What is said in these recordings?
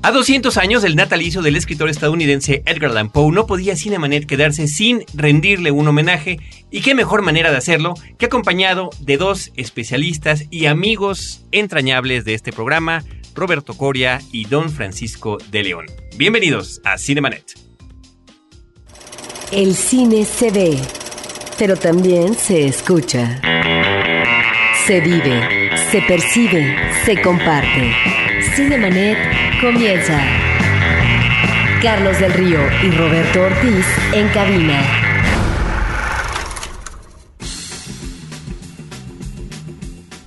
A 200 años del natalicio del escritor estadounidense Edgar Allan Poe no podía Cinemanet quedarse sin rendirle un homenaje y qué mejor manera de hacerlo que acompañado de dos especialistas y amigos entrañables de este programa, Roberto Coria y Don Francisco de León. Bienvenidos a Cinemanet. El cine se ve, pero también se escucha. Se vive, se percibe, se comparte. Cinemanet comienza. Carlos del Río y Roberto Ortiz en cabina.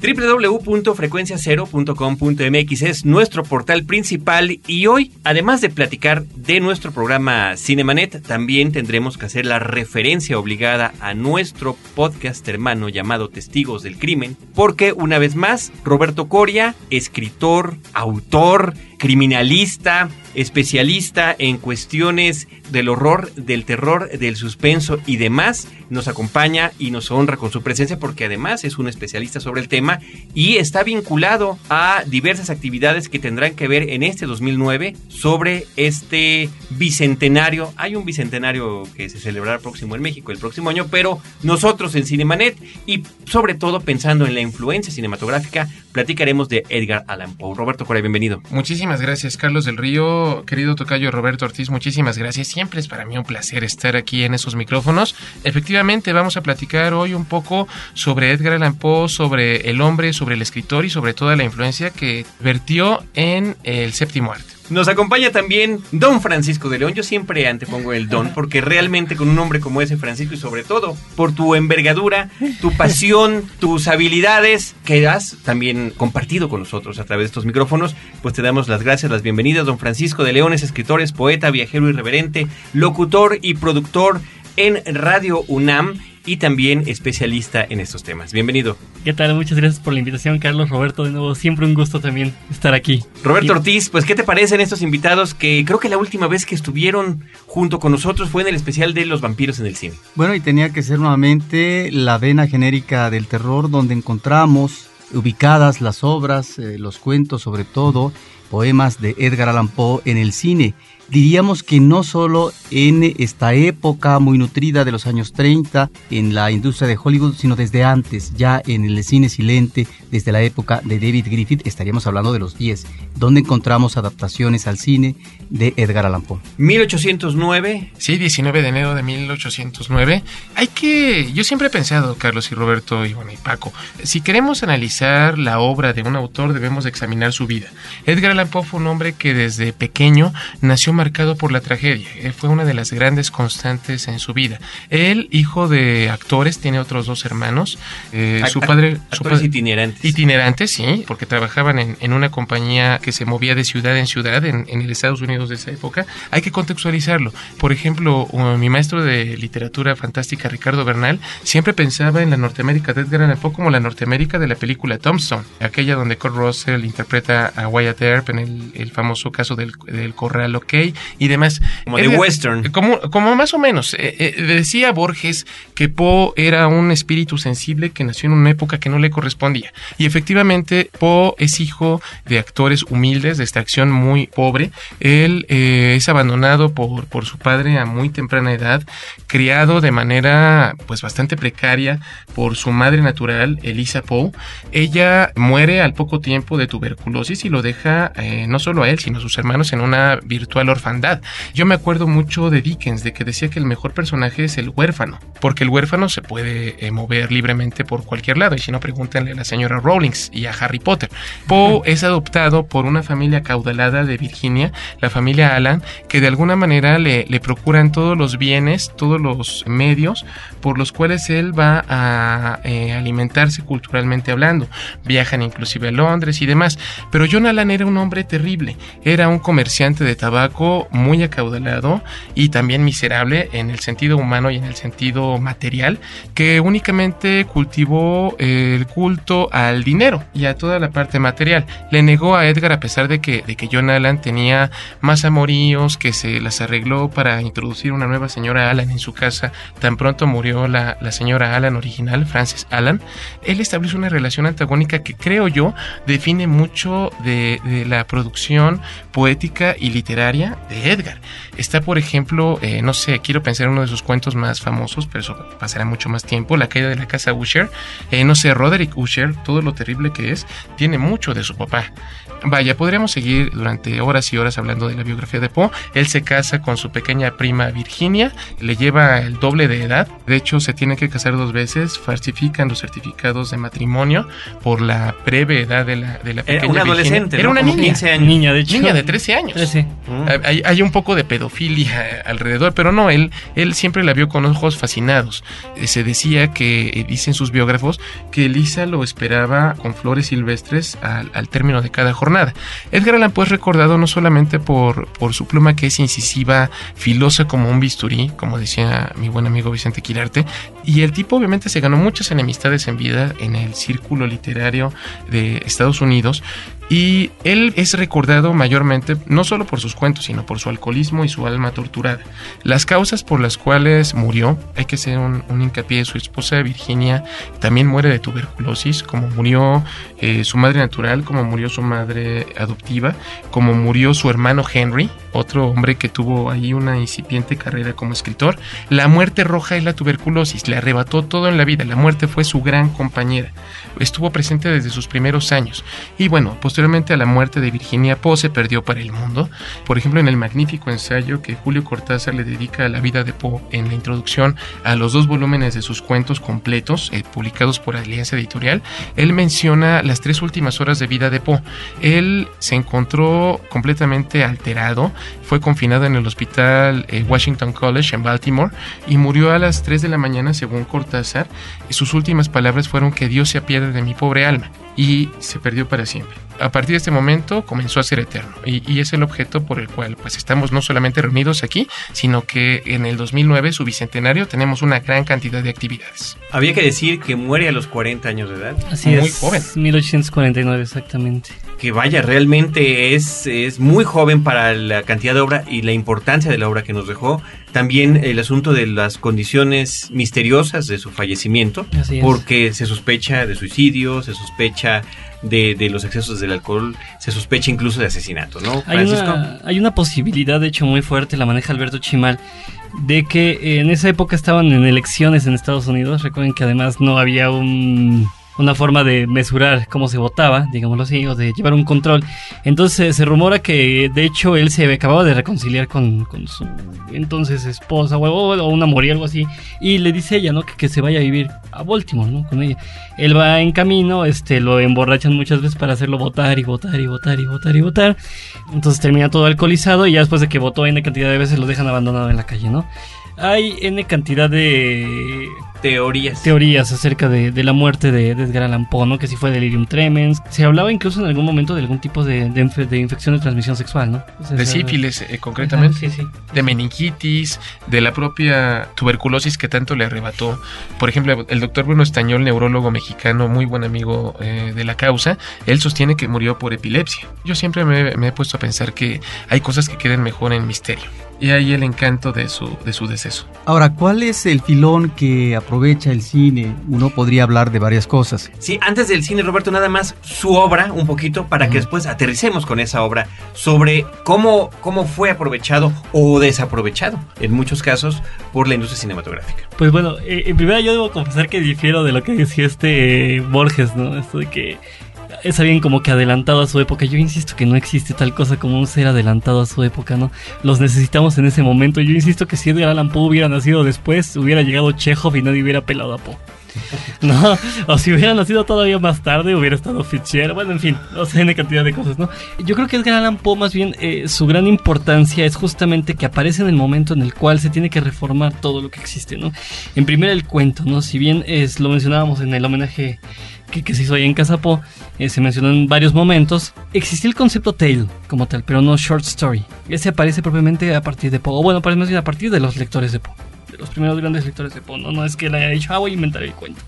www.frecuenciacero.com.mx es nuestro portal principal y hoy, además de platicar de nuestro programa Cinemanet, también tendremos que hacer la referencia obligada a nuestro podcast hermano llamado Testigos del Crimen, porque una vez más, Roberto Coria, escritor, autor, criminalista, especialista en cuestiones del horror, del terror, del suspenso y demás, nos acompaña y nos honra con su presencia porque además es un especialista sobre el tema y está vinculado a diversas actividades que tendrán que ver en este 2009 sobre este bicentenario. Hay un bicentenario que se celebrará próximo en México el próximo año, pero nosotros en Cinemanet y sobre todo pensando en la influencia cinematográfica, platicaremos de Edgar Allan Poe. Roberto Correa, bienvenido. Muchísimas gracias, Carlos del Río, querido tocayo Roberto Ortiz, muchísimas gracias. Siempre es para mí un placer estar aquí en esos micrófonos. Efectivamente, vamos a platicar hoy un poco sobre Edgar Allan Poe, sobre el hombre, sobre el escritor y sobre toda la influencia que vertió en el séptimo arte. Nos acompaña también Don Francisco de León. Yo siempre antepongo el Don porque realmente con un nombre como ese, Francisco, y sobre todo por tu envergadura, tu pasión, tus habilidades que has también compartido con nosotros a través de estos micrófonos, pues te damos las gracias, las bienvenidas. Don Francisco de León es escritor, es poeta, viajero irreverente, locutor y productor en Radio UNAM y también especialista en estos temas. Bienvenido. ¿Qué tal? Muchas gracias por la invitación, Carlos Roberto. De nuevo, siempre un gusto también estar aquí. Roberto Ortiz, pues ¿qué te parecen estos invitados que creo que la última vez que estuvieron junto con nosotros fue en el especial de los vampiros en el cine? Bueno, y tenía que ser nuevamente la vena genérica del terror donde encontramos ubicadas las obras, eh, los cuentos sobre todo, poemas de Edgar Allan Poe en el cine diríamos que no solo en esta época muy nutrida de los años 30 en la industria de Hollywood, sino desde antes, ya en el cine silente, desde la época de David Griffith, estaríamos hablando de los 10, donde encontramos adaptaciones al cine de Edgar Allan Poe. 1809. Sí, 19 de enero de 1809. Hay que, yo siempre he pensado, Carlos y Roberto y, bueno, y Paco, si queremos analizar la obra de un autor debemos examinar su vida. Edgar Allan Poe fue un hombre que desde pequeño nació marcado por la tragedia. Él fue una de las grandes constantes en su vida. Él, hijo de actores, tiene otros dos hermanos. Eh, su padre... Su padre, itinerantes. Itinerantes, sí, porque trabajaban en, en, una compañía que se movía de ciudad en ciudad en, en, el Estados Unidos de esa época. Hay que contextualizarlo. Por ejemplo, mi maestro de literatura fantástica, Ricardo Bernal, siempre pensaba en la Norteamérica de Edgar Allan Poe como la Norteamérica de la película Tombstone, aquella donde Kurt Russell interpreta a Wyatt Earp en el, el famoso caso del, del corral OK y demás. Como de western. Como, como más o menos. Eh, eh, decía Borges que Poe era un espíritu sensible que nació en una época que no le correspondía. Y efectivamente, Poe es hijo de actores humildes, de extracción muy pobre. Él eh, es abandonado por, por su padre a muy temprana edad, criado de manera pues bastante precaria por su madre natural, Elisa Poe. Ella muere al poco tiempo de tuberculosis y lo deja eh, no solo a él, sino a sus hermanos en una virtual orfandad. Yo me acuerdo mucho de Dickens, de que decía que el mejor personaje es el huérfano, porque el huérfano se puede eh, mover libremente por cualquier lado, y si no, pregúntenle a la señora Rawlings y a Harry Potter. Poe es adoptado por una familia caudalada de Virginia, la familia Allan, que de alguna manera le, le procuran todos los bienes, todos los medios por los cuales él va a eh, alimentarse culturalmente hablando. Viajan inclusive a Londres y demás. Pero John Allan era un hombre terrible, era un comerciante de tabaco muy acaudalado y también miserable en el sentido humano y en el sentido material, que únicamente cultivó el culto al dinero y a toda la parte material. Le negó a Edgar a pesar de que, de que John Allan tenía más amoríos, que se las arregló para introducir una nueva señora Allan en su casa tan pronto murió la, la señora Allan original, Frances Allan, él estableció una relación antagónica que creo yo define mucho de, de la producción poética y literaria de Edgar. Está, por ejemplo, eh, no sé, quiero pensar en uno de sus cuentos más famosos, pero eso pasará mucho más tiempo, La caída de la casa Usher. Eh, no sé, Roderick Usher, todo lo terrible que es, tiene mucho de su papá. Vaya, podríamos seguir durante horas y horas hablando de la biografía de Poe. Él se casa con su pequeña prima Virginia, le lleva el doble de edad. De hecho, se tiene que casar dos veces, falsifican los certificados de matrimonio por la breve edad de la, de la pequeña Era una adolescente, Era ¿no? una Como niña. 15 años. Niña, de hecho. Niña de 13 años. 13. Mm. Hay, hay un poco de pedofilia alrededor, pero no, él, él siempre la vio con ojos fascinados. Eh, Se decía que, eh, dicen sus biógrafos, que Elisa lo esperaba con flores silvestres al, al término de cada jornada. Edgar Allan Poe es recordado no solamente por, su pluma que es incisiva, filosa como un bisturí, como decía mi buen amigo Vicente Quirarte, y el tipo obviamente se ganó muchas enemistades en vida en el círculo literario de Estados Unidos, y él es recordado mayormente no solo por sus cuentos, sino por su alcoholismo y su alma torturada. Las causas por las cuales murió, hay que hacer un, hincapié, su esposa Virginia también muere de tuberculosis, como murió eh, su madre natural, como murió su madre adoptiva, como murió su hermano Henry, otro hombre que tuvo ahí una incipiente carrera como escritor. La muerte roja y la tuberculosis le arrebató todo en la vida, la muerte fue su gran compañera, estuvo presente desde sus primeros años. Y bueno, posteriormente a la muerte de Virginia Poe se perdió para el mundo. Por ejemplo, en el magnífico ensayo que Julio Cortázar le dedica a la vida de Poe en la introducción a los dos volúmenes de sus cuentos completos, eh, publicados por Alianza Editorial, él menciona las tres últimas horas de vida de Poe. Él se encontró completamente alterado, fue confinado en el hospital eh, Washington College en Baltimore y murió a las 3 de la mañana según Cortázar. Y sus últimas palabras fueron que Dios se apiade de mi pobre alma y se perdió para siempre. A partir de este momento comenzó a ser eterno y, y, es el objeto por el cual pues estamos no solamente reunidos aquí, sino que en el 2009, su bicentenario, tenemos una gran cantidad de actividades. Había que decir que muere a los 40 años de edad. Así Muy es. joven. 1849, exactamente. Que vaya, realmente es, es muy joven para la cantidad de obra y la importancia de la obra que nos dejó. También el asunto de las condiciones misteriosas de su fallecimiento, Así es. porque se sospecha de suicidio, se sospecha de, de, los excesos del alcohol, se sospecha incluso de asesinato, ¿no? Hay una, hay una posibilidad, de hecho, muy fuerte, la maneja Alberto Chimal, de que en esa época estaban en elecciones en Estados Unidos. Recuerden que además no había un una forma de mesurar cómo se votaba, digámoslo así, o de llevar un control. Entonces se rumora que de hecho él se acababa de reconciliar con, su entonces esposa o, o un amor y algo así, y le dice ella, ¿no? Que, que, se vaya a vivir a Baltimore, ¿no? Con ella. Él va en camino, este, lo emborrachan muchas veces para hacerlo votar y votar y votar y votar y votar. Entonces termina todo alcoholizado y ya después de que votó N cantidad de veces lo dejan abandonado en la calle, ¿no? Hay N cantidad de teorías. Teorías acerca de, de la muerte de, de, Edgar Allan Poe, ¿no? Que si fue delirium tremens. Se hablaba incluso en algún momento de algún tipo de, de, de infección de transmisión sexual, ¿no? O sea, de sífilis, eh, concretamente. Ajá, sí, sí. De meningitis, de la propia tuberculosis que tanto le arrebató. Por ejemplo, el doctor Bruno Estañol, neurólogo mexicano, muy buen amigo eh, de la causa, él sostiene que murió por epilepsia. Yo siempre me, me he puesto a pensar que hay cosas que quedan mejor en misterio. Y ahí el encanto de su, de su deceso. Ahora, ¿cuál es el filón que aprovecha el cine? Uno podría hablar de varias cosas. Sí, antes del cine, Roberto, nada más su obra, un poquito, para que después aterricemos con esa obra, sobre cómo, cómo fue aprovechado o desaprovechado, en muchos casos, por la industria cinematográfica. Pues bueno, eh, en primera yo debo confesar que difiero de lo que decía este eh, Borges, ¿no? Esto de que es alguien como que adelantado a su época. Yo insisto que no existe tal cosa como un ser adelantado a su época, ¿no? Los necesitamos en ese momento. Yo insisto que si Edgar Allan Poe hubiera nacido después, hubiera llegado Chekhov y nadie hubiera pelado a Poe. No, o si hubiera nacido todavía más tarde, hubiera estado Fitzgerald. Bueno, en fin, o sea, hay cantidad de cosas, ¿no? Yo creo que Edgar Allan Poe, más bien, eh, su gran importancia es justamente que aparece en el momento en el cual se tiene que reformar todo lo que existe, ¿no? En primera, el cuento, ¿no? Si bien es, lo mencionábamos en el homenaje que, que, se hizo ahí en Casa Po, eh, se mencionó en varios momentos, existía el concepto tale como tal, pero no short story. Ese aparece propiamente a partir de Poe, o bueno, aparece más bien a partir de los lectores de Poe, los primeros grandes lectores de Poe, ¿no? no es que él haya dicho, ah, voy a inventar el cuento.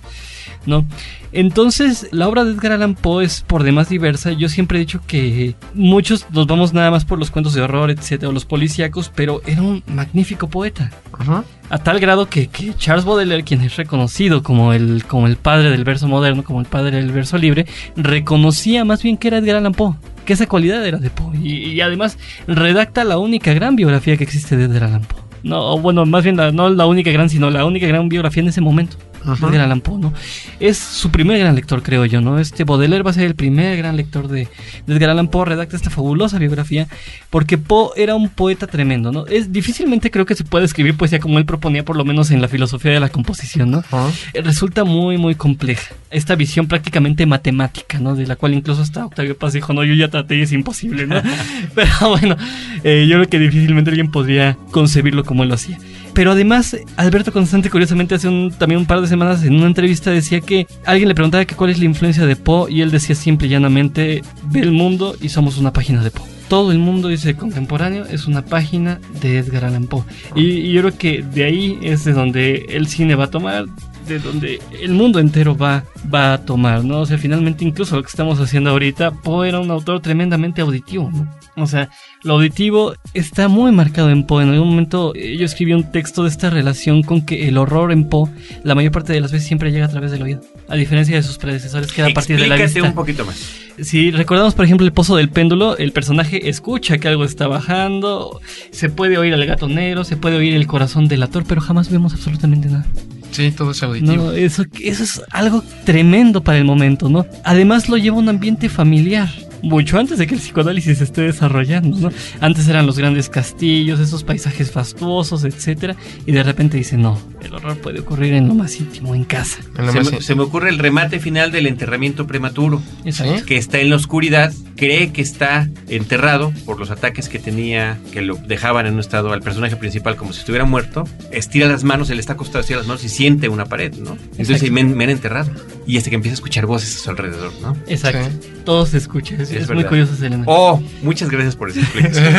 ¿no? Entonces, la obra de Edgar Allan Poe es por demás diversa. Yo siempre he dicho que muchos nos vamos nada más por los cuentos de horror, etcétera, o los policíacos, pero era un magnífico poeta. -huh. A tal grado que, que, Charles Baudelaire, quien es reconocido como el, como el padre del verso moderno, como el padre del verso libre, reconocía más bien que era Edgar Allan Poe. que esa cualidad era de Poe. Y, y además redacta la única gran biografía que existe de Edgar Allan Poe. No, bueno, más bien la- no la única gran, sino la única gran biografía en ese momento. Ajá. de Allan Poe, ¿no? Es su primer gran lector, creo yo, ¿no? Este Baudelaire va a ser el primer gran lector de, de Edgar Allan Poe, redacta esta fabulosa biografía, porque Poe era un poeta tremendo, ¿no? Es difícilmente creo que se puede escribir poesía como él proponía, por lo menos en la filosofía de la composición, ¿no? Ajá. Eh, Resulta muy, muy compleja. Esta visión prácticamente matemática, ¿no? De la cual incluso hasta Octavio Paz dijo, no, yo ya traté y es imposible, ¿no? Pero bueno, eh, yo creo que difícilmente alguien podría concebirlo como él lo hacía. Pero además, Alberto Constante, curiosamente, hace un, también un par de semanas en una entrevista decía que alguien le preguntaba que cuál es la influencia de Poe y él decía simple y llanamente, ve el mundo y somos una página de Poe. Todo el mundo, dice contemporáneo, es una página de Edgar Allan Poe. Y, y yo creo que de ahí es de donde el cine va a tomar, de donde el mundo entero va, va a tomar, ¿no? O sea, finalmente incluso lo que estamos haciendo ahorita, Poe era un autor tremendamente auditivo, ¿no? O sea, lo auditivo está muy marcado en Poe. En algún momento eh, yo escribí un texto de esta relación con que el horror en Poe, la mayor parte de las veces siempre llega a través del oído. A diferencia de sus predecesores, que era a partir de la vista. un poquito más. Si recordamos, por ejemplo, el pozo del péndulo, el personaje escucha que algo está bajando, se puede oír al gato negro, se puede oír el corazón del ator, pero jamás vemos absolutamente nada. Sí, todo es auditivo. No, eso, eso es algo tremendo para el momento, ¿no? Además lo lleva a un ambiente familiar. Mucho antes de que el psicoanálisis se esté desarrollando, ¿no? Antes eran los grandes castillos, esos paisajes fastuosos, etcétera, y de repente dice, no, el horror puede ocurrir en lo más íntimo, en casa. En Se más- me, se me ocurre el remate final del enterramiento prematuro, Exacto. ¿Sí? que está en la oscuridad, cree que está enterrado por los ataques que tenía, que lo dejaban en un estado al personaje principal como si estuviera muerto, estira las manos, él está acostado, estira las manos y siente una pared, ¿no? Entonces me, me han enterrado. Y hasta que empieza a escuchar voces a su alrededor, ¿no? Exacto. Todo se escucha. Es, Sí, es muy curioso ese elemento. Oh, muchas gracias por esa explicación.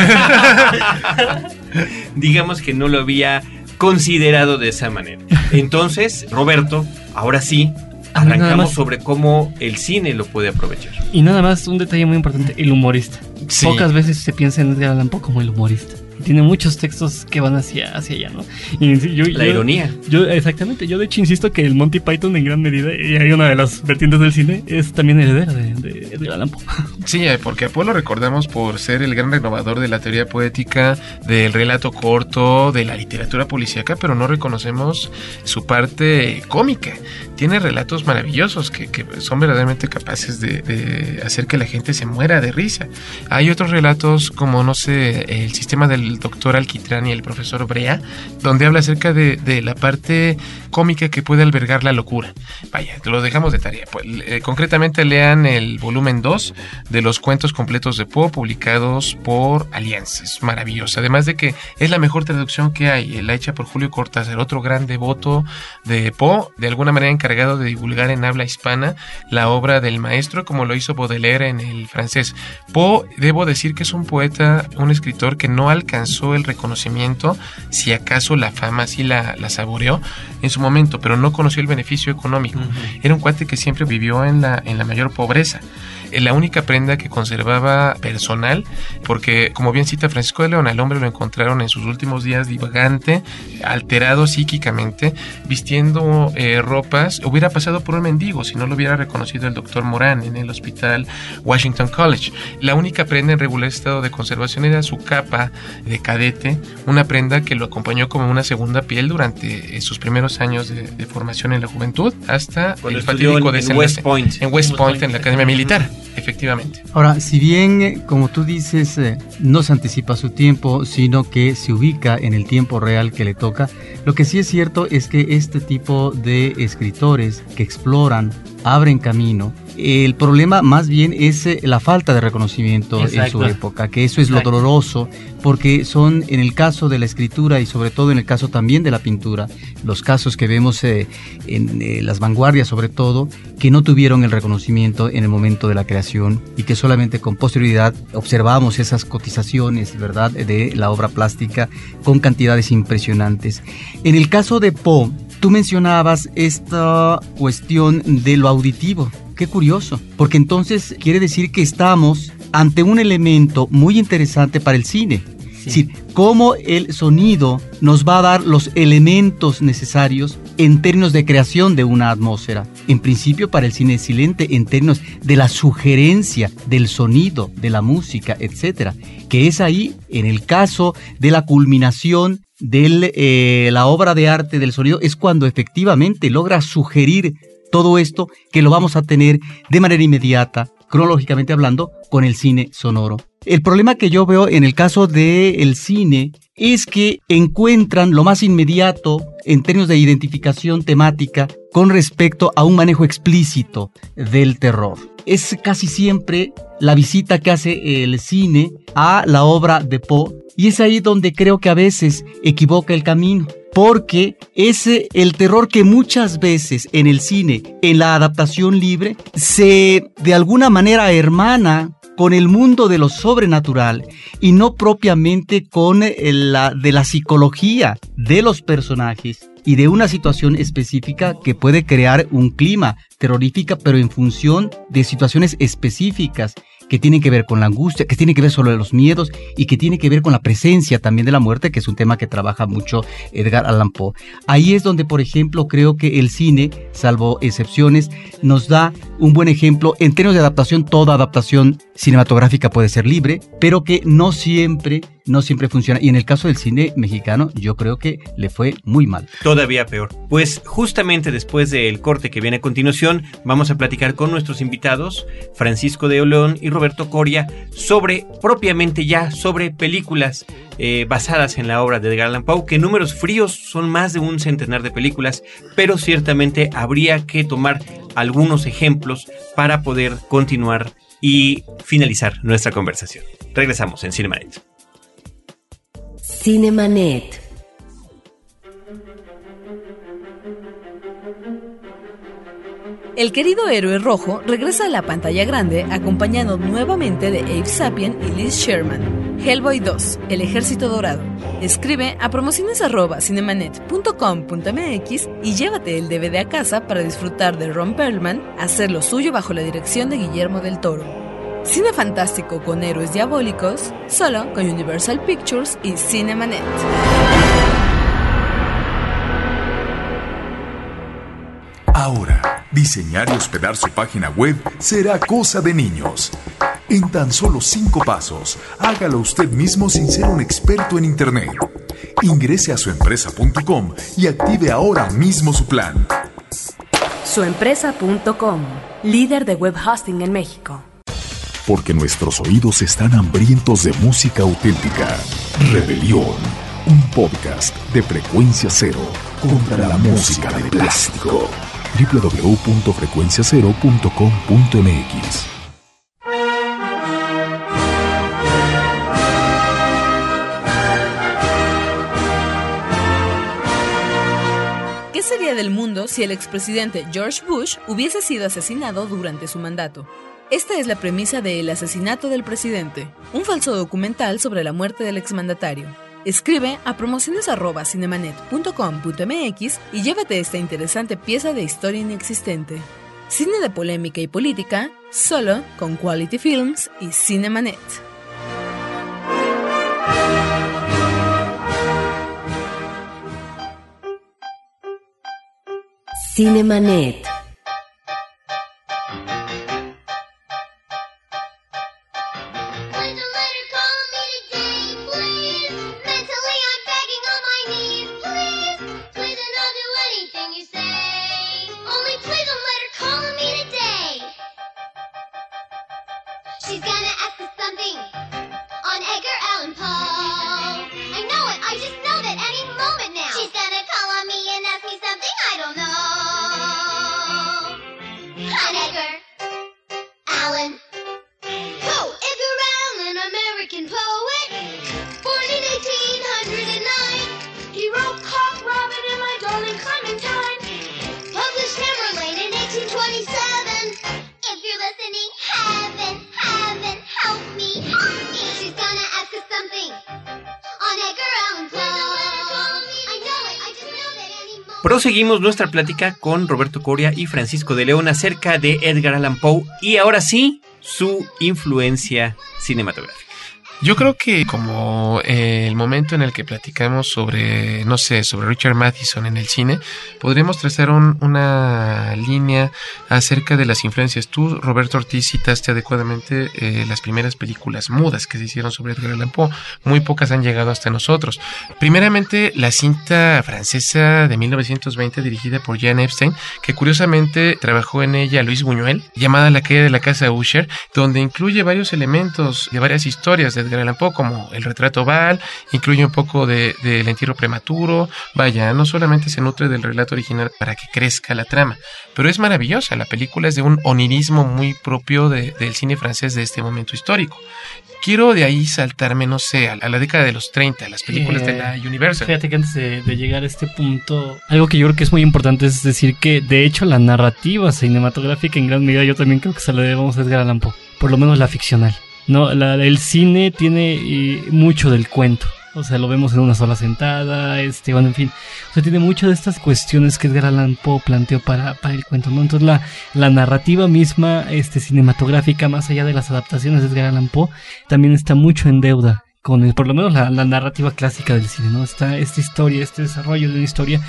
Digamos que no lo había considerado de esa manera. Entonces, Roberto, ahora sí, A ver, nada arrancamos sobre cómo el cine lo puede aprovechar. Y nada más, un detalle muy importante, el humorista. Sí. Pocas veces se piensa en Edgar Allan Poe como el humorista. Tiene muchos textos que van hacia, hacia allá, ¿no? Y yo- La yo- ironía. Yo, exactamente, yo de hecho insisto que el Monty Python en gran medida, y hay una de las vertientes del cine, es también heredera de, de Edgar Allan Poe. Sí, eh, porque a Poe lo recordamos por ser el gran renovador de la teoría poética, del relato corto, de la literatura policíaca, pero no reconocemos su parte cómica. Tiene relatos maravillosos que, son verdaderamente capaces de, hacer que la gente se muera de risa. Hay otros relatos como, no sé, el sistema del doctor Alquitrán y el profesor Brea, donde habla acerca de, de la parte cómica que puede albergar la locura. Vaya, lo dejamos de tarea. Pues, eh, concretamente lean el volumen 2 de los cuentos completos de Poe publicados por Alianza. Es maravilloso. Además de que es la mejor traducción que hay, la hecha por Julio Cortázar, otro gran devoto de Poe, de alguna manera encargado de divulgar en habla hispana la obra del maestro, como lo hizo Baudelaire en el francés. Poe, debo decir que es un poeta, un escritor que no alcanzó el reconocimiento, si acaso la fama sí la, la saboreó en su momento, pero no conoció el beneficio económico. Era un cuate que siempre vivió en la, en la mayor pobreza. Eh, La única prenda que conservaba personal, porque como bien cita Francisco de León, al hombre lo encontraron en sus últimos días divagante, alterado psíquicamente, vistiendo eh, ropas, hubiera pasado por un mendigo si no lo hubiera reconocido el doctor Morán en el hospital Washington College. La única prenda en regular estado de conservación era su capa de cadete, una prenda que lo acompañó como una segunda piel durante eh, sus primeros años de, de formación en la juventud, hasta Cuando el fatídico en, en. West Point. En West Point, en la Academia Militar, efectivamente. Ahora, si bien, eh, como tú dices, eh, no se anticipa su tiempo, sino que se ubica en el tiempo real que le toca, lo que sí es cierto es que este tipo de escritores que exploran, abren camino, el problema más bien es eh, la falta de reconocimiento en su época, que eso es lo doloroso, porque son en el caso de la escritura y sobre todo en el caso también de la pintura, los casos que vemos eh, en eh, las vanguardias sobre todo, que no tuvieron el reconocimiento en el momento de la creación y que solamente con posterioridad observamos esas cotizaciones, ¿verdad?, de la obra plástica con cantidades impresionantes. En el caso de Poe, tú mencionabas esta cuestión de lo auditivo. Qué curioso, porque entonces quiere decir que estamos ante un elemento muy interesante para el cine. Es decir, cómo el sonido nos va a dar los elementos necesarios en términos de creación de una atmósfera. En principio para el cine silente, en términos de la sugerencia del sonido, de la música, etcétera, que es ahí, en el caso de la culminación de eh, la obra de arte del sonido, es cuando efectivamente logra sugerir todo esto que lo vamos a tener de manera inmediata, cronológicamente hablando, con el cine sonoro. El problema que yo veo en el caso del cine es que encuentran lo más inmediato en términos de identificación temática con respecto a un manejo explícito del terror. Es casi siempre la visita que hace el cine a la obra de Poe y es ahí donde creo que a veces equivoca el camino porque es el terror que muchas veces en el cine, en la adaptación libre, se de alguna manera hermana con el mundo de lo sobrenatural y no propiamente con la de la psicología de los personajes y de una situación específica que puede crear un clima terrorífica, pero en función de situaciones específicas que tienen que ver con la angustia, que tienen que ver solo los miedos y que tiene que ver con la presencia también de la muerte, que es un tema que trabaja mucho Edgar Allan Poe. Ahí es donde, por ejemplo, creo que el cine, salvo excepciones, nos da un buen ejemplo. En términos de adaptación, toda adaptación cinematográfica puede ser libre, pero que no siempre no siempre funciona. Y en el caso del cine mexicano, yo creo que le fue muy mal. Todavía peor. Pues justamente después del corte que viene a continuación, vamos a platicar con nuestros invitados, Francisco de Olón y Roberto Coria, sobre propiamente ya, sobre películas eh, basadas en la obra de Edgar Allan Poe, que números fríos son más de un centenar de películas, pero ciertamente habría que tomar algunos ejemplos para poder continuar y finalizar nuestra conversación. Regresamos en Cinemanet. Cinemanet. El querido héroe rojo regresa a la pantalla grande acompañado nuevamente de Abe Sapien y Liz Sherman. Hellboy 2, El Ejército Dorado. Escribe a promociones.cinemanet.com.mx y llévate el DVD a casa para disfrutar de Ron Perlman, hacer lo suyo bajo la dirección de Guillermo del Toro. Cine fantástico con héroes diabólicos, solo con Universal Pictures y Cinemanet. Ahora, diseñar y hospedar su página web será cosa de niños. En tan solo cinco pasos, hágalo usted mismo sin ser un experto en Internet. Ingrese a suempresa.com y active ahora mismo su plan. Suempresa.com, líder de web hosting en México porque nuestros oídos están hambrientos de música auténtica. Rebelión, un podcast de frecuencia cero contra la música de plástico. www.frecuenciacero.com.mx ¿Qué sería del mundo si el expresidente George Bush hubiese sido asesinado durante su mandato? Esta es la premisa de El asesinato del presidente, un falso documental sobre la muerte del exmandatario. Escribe a promociones.cinemanet.com.mx y llévate esta interesante pieza de historia inexistente. Cine de polémica y política, solo con Quality Films y Cinemanet. Cinemanet. Proseguimos nuestra plática con Roberto Coria y Francisco de León acerca de Edgar Allan Poe y ahora sí, su influencia cinematográfica. Yo creo que como eh, el momento en el que platicamos sobre, no sé, sobre Richard Matheson en el cine, podríamos trazar un- una línea acerca de las influencias. Tú, Roberto Ortiz, citaste adecuadamente eh, las primeras películas mudas que se hicieron sobre Edgar Allan Poe. Muy pocas han llegado hasta nosotros. Primeramente, la cinta francesa de 1920 dirigida por Jan Epstein, que curiosamente trabajó en ella Luis Buñuel, llamada La caída de la casa Usher, donde incluye varios elementos de varias historias de Edgar Allan Poe, como el retrato Val, incluye un poco de- del entierro prematuro, vaya, no solamente se nutre del relato original para que crezca la trama, pero es maravillosa, la película es de un onirismo muy propio de- del cine francés de este momento histórico. Quiero de ahí saltarme, no sé, a, a la década de los 30, las películas de la Universal. Fíjate que antes de, de llegar a este punto, algo que yo creo que es muy importante es decir que, de hecho, la narrativa cinematográfica en gran medida yo también creo que se la debemos a Edgar Allan Poe, por lo menos la ficcional. No, la- el cine tiene eh, mucho del cuento. O sea, lo vemos en una sola sentada, este, bueno, en fin. O sea, tiene mucho de estas cuestiones que Edgar Allan Poe planteó para, para el cuento, ¿no? Entonces, la, la narrativa misma, este, cinematográfica, más allá de las adaptaciones de Edgar Allan Poe, también está mucho en deuda con el- por lo menos la, la narrativa clásica del cine, ¿no? Está, esta historia, este desarrollo de una historia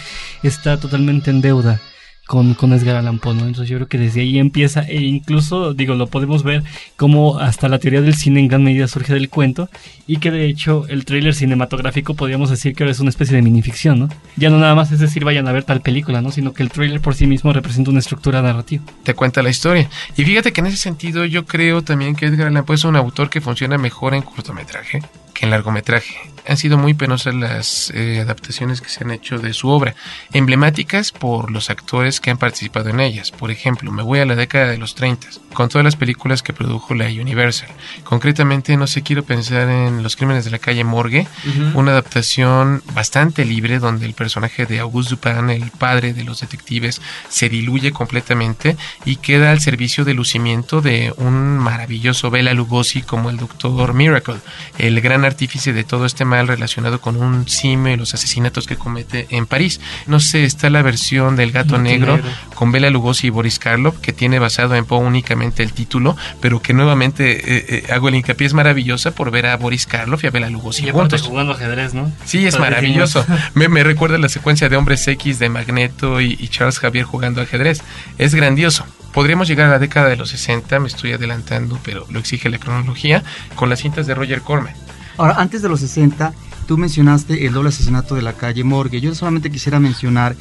está totalmente en deuda con, con Edgar Allan Poe, ¿no? Entonces yo creo que desde ahí empieza, e incluso, digo, lo podemos ver como hasta la teoría del cine en gran medida surge del cuento, y que de hecho el tráiler cinematográfico podríamos decir que ahora es una especie de minificción, ¿no? Ya no nada más es decir vayan a ver tal película, ¿no? Sino que el tráiler por sí mismo representa una estructura narrativa. te cuenta la historia. Y fíjate que en ese sentido yo creo también que Edgar Allan Poe es un autor que funciona mejor en cortometraje que en largometraje. Han sido muy penosas las eh, adaptaciones que se han hecho de su obra, emblemáticas por los actores que han participado en ellas. Por ejemplo, me voy a la década de los 30, con todas las películas que produjo la Universal. Concretamente, no sé, quiero pensar en Los Crímenes de la calle Morgue, una adaptación bastante libre donde el personaje de Auguste Dupin, el padre de los detectives, se diluye completamente y queda al servicio del lucimiento de un maravilloso Bela Lugosi como el Doctor Miracle, el gran artífice de todo este mal relacionado con un simio y los asesinatos que comete en París. No sé, está la versión del Gato Negro, Negro. con Bela Lugosi y Boris Karloff, que tiene basado en Poe únicamente el título, pero que nuevamente eh, eh, hago el hincapié, es maravillosa por ver a Boris Karloff y a Bela Lugosi Y juntos. jugando ajedrez, ¿no? Sí, es maravilloso. Me, me recuerda la secuencia de Hombres X de Magneto y, y Charles Javier jugando ajedrez. Es grandioso. Podríamos llegar a la década de los 60, me estoy adelantando, pero lo exige la cronología, con las cintas de Roger Corman. Ahora, antes de los 60, tú mencionaste el doble asesinato de la calle Morgue. Yo solamente quisiera mencionar,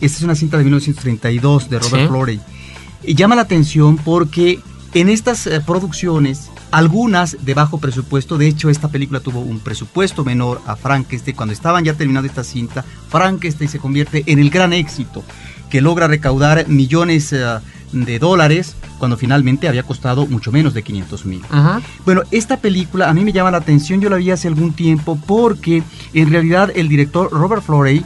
esta es una cinta de 1932 de Robert Sí. Florey. Y llama la atención porque en estas eh, producciones, algunas de bajo presupuesto, de hecho esta película tuvo un presupuesto menor a Frankenstein, cuando estaban ya terminando esta cinta, Frankenstein se convierte en el gran éxito, que logra recaudar millones eh, de dólares, cuando finalmente había costado mucho menos de 500 mil. Bueno, esta película a mí me llama la atención, yo la vi hace algún tiempo porque en realidad el director Robert Florey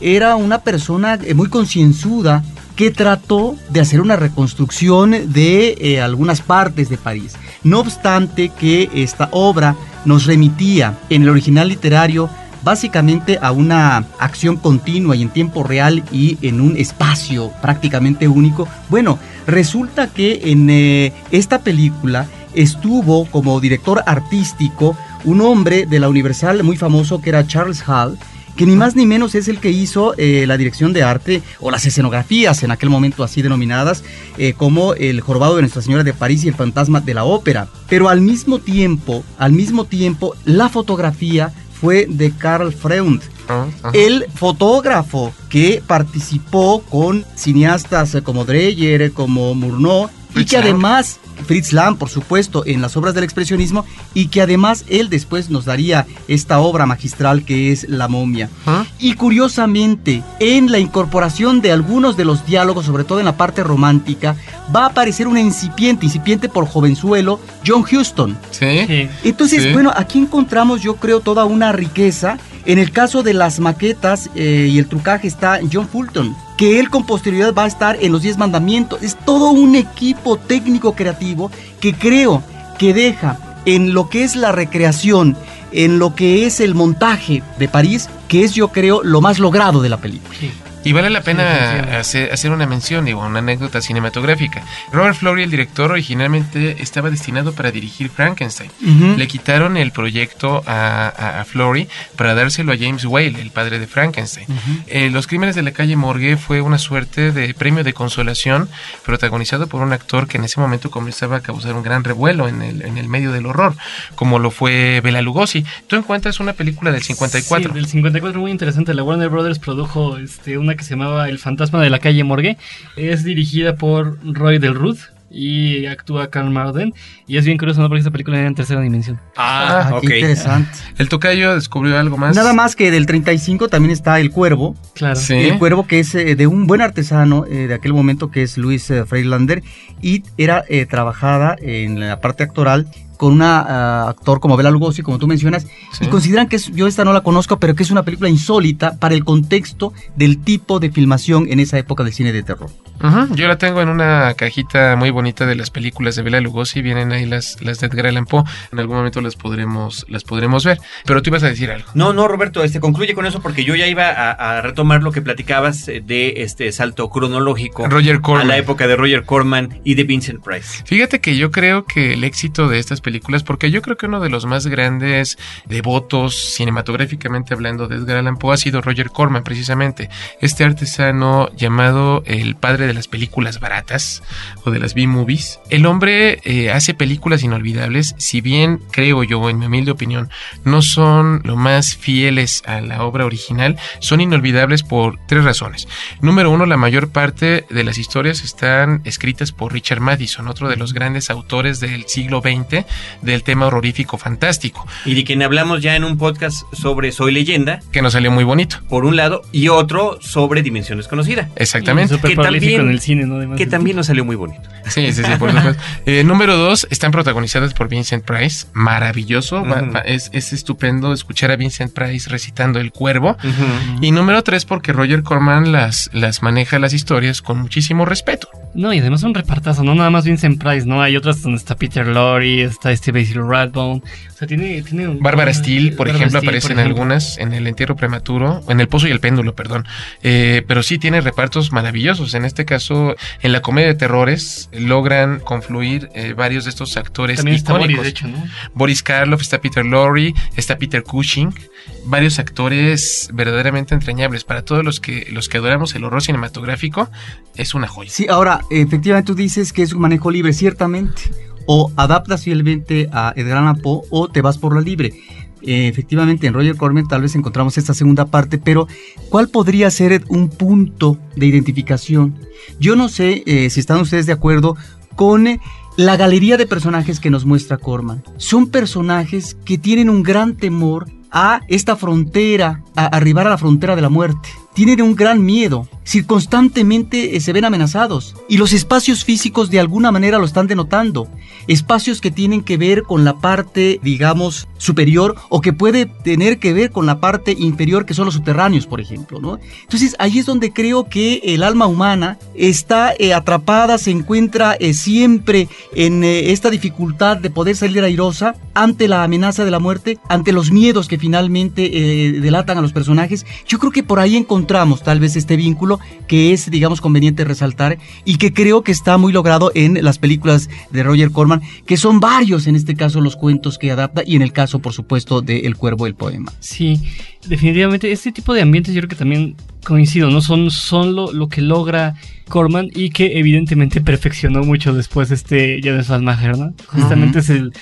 era una persona eh, muy concienzuda que trató de hacer una reconstrucción de eh, algunas partes de París. No obstante que esta obra nos remitía en el original literario básicamente a una acción continua y en tiempo real y en un espacio prácticamente único. Bueno, resulta que en eh, esta película estuvo como director artístico un hombre de la Universal muy famoso que era Charles Hall, que ni más ni menos es el que hizo eh, la dirección de arte o las escenografías en aquel momento así denominadas eh, como el jorobado de Nuestra Señora de París y el fantasma de la ópera. Pero al mismo tiempo, al mismo tiempo, la fotografía fue de Karl Freund, Ah, el fotógrafo que participó con cineastas como Dreyer, como Murnau, y que Lang. además, Fritz Lang, por supuesto, en las obras del expresionismo, y que además él después nos daría esta obra magistral que es La momia. Ajá. Y curiosamente, en la incorporación de algunos de los diálogos, sobre todo en la parte romántica, va a aparecer una incipiente, incipiente por jovenzuelo, John Huston. Sí. Sí. Entonces, Sí. bueno, aquí encontramos yo creo toda una riqueza. En el caso de las maquetas eh, y el trucaje está John Fulton, que él con posterioridad va a estar en los 10 mandamientos. Es todo un equipo técnico creativo que creo que deja en lo que es la recreación, en lo que es el montaje de París, que es yo creo lo más logrado de la película. Sí. Y vale la pena hacer, hacer, una mención, digo, una anécdota cinematográfica. Robert Flory, el director, originalmente estaba destinado para dirigir Frankenstein. Le quitaron el proyecto a, a, Flory para dárselo a James Whale, el padre de Frankenstein. Eh, Los Crímenes de la Calle Morgue fue una suerte de premio de consolación protagonizado por un actor que en ese momento comenzaba a causar un gran revuelo en el, en el medio del horror, como lo fue Bela Lugosi. Tú encuentras una película del 54. Sí, del 54 muy interesante. La Warner Brothers produjo este, una que se llamaba El fantasma de la calle Morgue. Es dirigida por Roy Del Ruth y actúa Carl Marden. Y es bien curioso, ¿no? Porque esta película era en tercera dimensión. Ah, ah qué interesante. El tocayo descubrió algo más. Nada más que del 35 también está El Cuervo. Claro. El Cuervo que es eh, de un buen artesano eh, de aquel momento que es Luis eh, Freilander y era trabajada en la parte actoral con un ah, actor como Bela Lugosi, como tú mencionas, y consideran que es, yo esta no la conozco, pero que es una película insólita para el contexto del tipo de filmación en esa época del cine de terror. Yo la tengo en una cajita muy bonita de las películas de Bela Lugosi, vienen ahí las, las de Edgar Allan Poe, en algún momento las podremos, las podremos ver, pero tú ibas a decir algo. No, no, Roberto, este concluye con eso porque yo ya iba a, retomar lo que platicabas eh, de este salto cronológico Roger Corman. a la época de Roger Corman y de Vincent Price. Fíjate que yo creo que el éxito de estas películas, porque yo creo que uno de los más grandes devotos cinematográficamente hablando de Edgar Allan Poe ha sido Roger Corman, precisamente. Este artesano llamado el padre de las películas baratas o de las B-movies. El hombre eh, hace películas inolvidables, si bien creo yo, en mi humilde opinión, no son lo más fieles a la obra original, son inolvidables por tres razones. Número uno, la mayor parte de las historias están escritas por Richard Madison, otro de los grandes autores del siglo XX de el tema horrorífico fantástico. Y de quien hablamos ya en un podcast sobre Soy leyenda. Que nos salió muy bonito. Por un lado, y otro sobre Dimensión desconocida. Exactamente. Que también, en el cine, ¿no? que también nos salió muy bonito. Sí, sí, sí, por supuesto. Eh, número dos, están protagonizadas por Vincent Price. Maravilloso. es, estupendo escuchar a Vincent Price recitando El Cuervo. Y número tres, porque Roger Corman las, las maneja las historias con muchísimo respeto. No, y además un repartazo, no nada más Vincent Price, ¿no? Hay otras donde está Peter Lorre, está este Basil Radbone. O sea, tiene. tiene Bárbara Steele, por ejemplo, aparece en algunas, en El Entierro Prematuro, en El Pozo y el Péndulo, perdón. Eh, pero sí tiene repartos maravillosos. En este caso, en la comedia de terrores, logran confluir eh, varios de estos actores También icónicos. Está Boris, de hecho, ¿no? Boris Karloff, está Peter Lorre, está Peter Cushing. Varios actores verdaderamente entrañables. Para todos los que, los que adoramos el horror cinematográfico, es una joya. Sí, ahora, efectivamente tú dices que es un manejo libre, ciertamente o adaptas fielmente a Edgar Allan Poe o te vas por la libre. Eh, efectivamente, en Roger Corman tal vez encontramos esta segunda parte, pero ¿cuál podría ser un punto de identificación? Yo no sé eh, si están ustedes de acuerdo con eh, la galería de personajes que nos muestra Corman. Son personajes que tienen un gran temor a esta frontera, a arribar a la frontera de la muerte. Tienen un gran miedo si constantemente eh, se ven amenazados y los espacios físicos de alguna manera lo están denotando. Espacios que tienen que ver con la parte, digamos, superior o que puede tener que ver con la parte inferior que son los subterráneos, por ejemplo, ¿no? Entonces ahí es donde creo que el alma humana está eh, atrapada, se encuentra eh, siempre en esta dificultad de poder salir airosa ante la amenaza de la muerte, ante los miedos que finalmente delatan a los personajes. Yo creo que por ahí encontramos tal vez este vínculo que es, digamos, conveniente resaltar y que creo que está muy logrado en las películas de Roger Corman, que son varios en este caso los cuentos que adapta y en el caso, por supuesto, de El Cuervo, el poema. Sí, definitivamente este tipo de ambientes yo creo que también coincido, ¿no? Son, son lo, que logra Corman y que evidentemente perfeccionó mucho después este James Maher, ¿no? Justamente es el...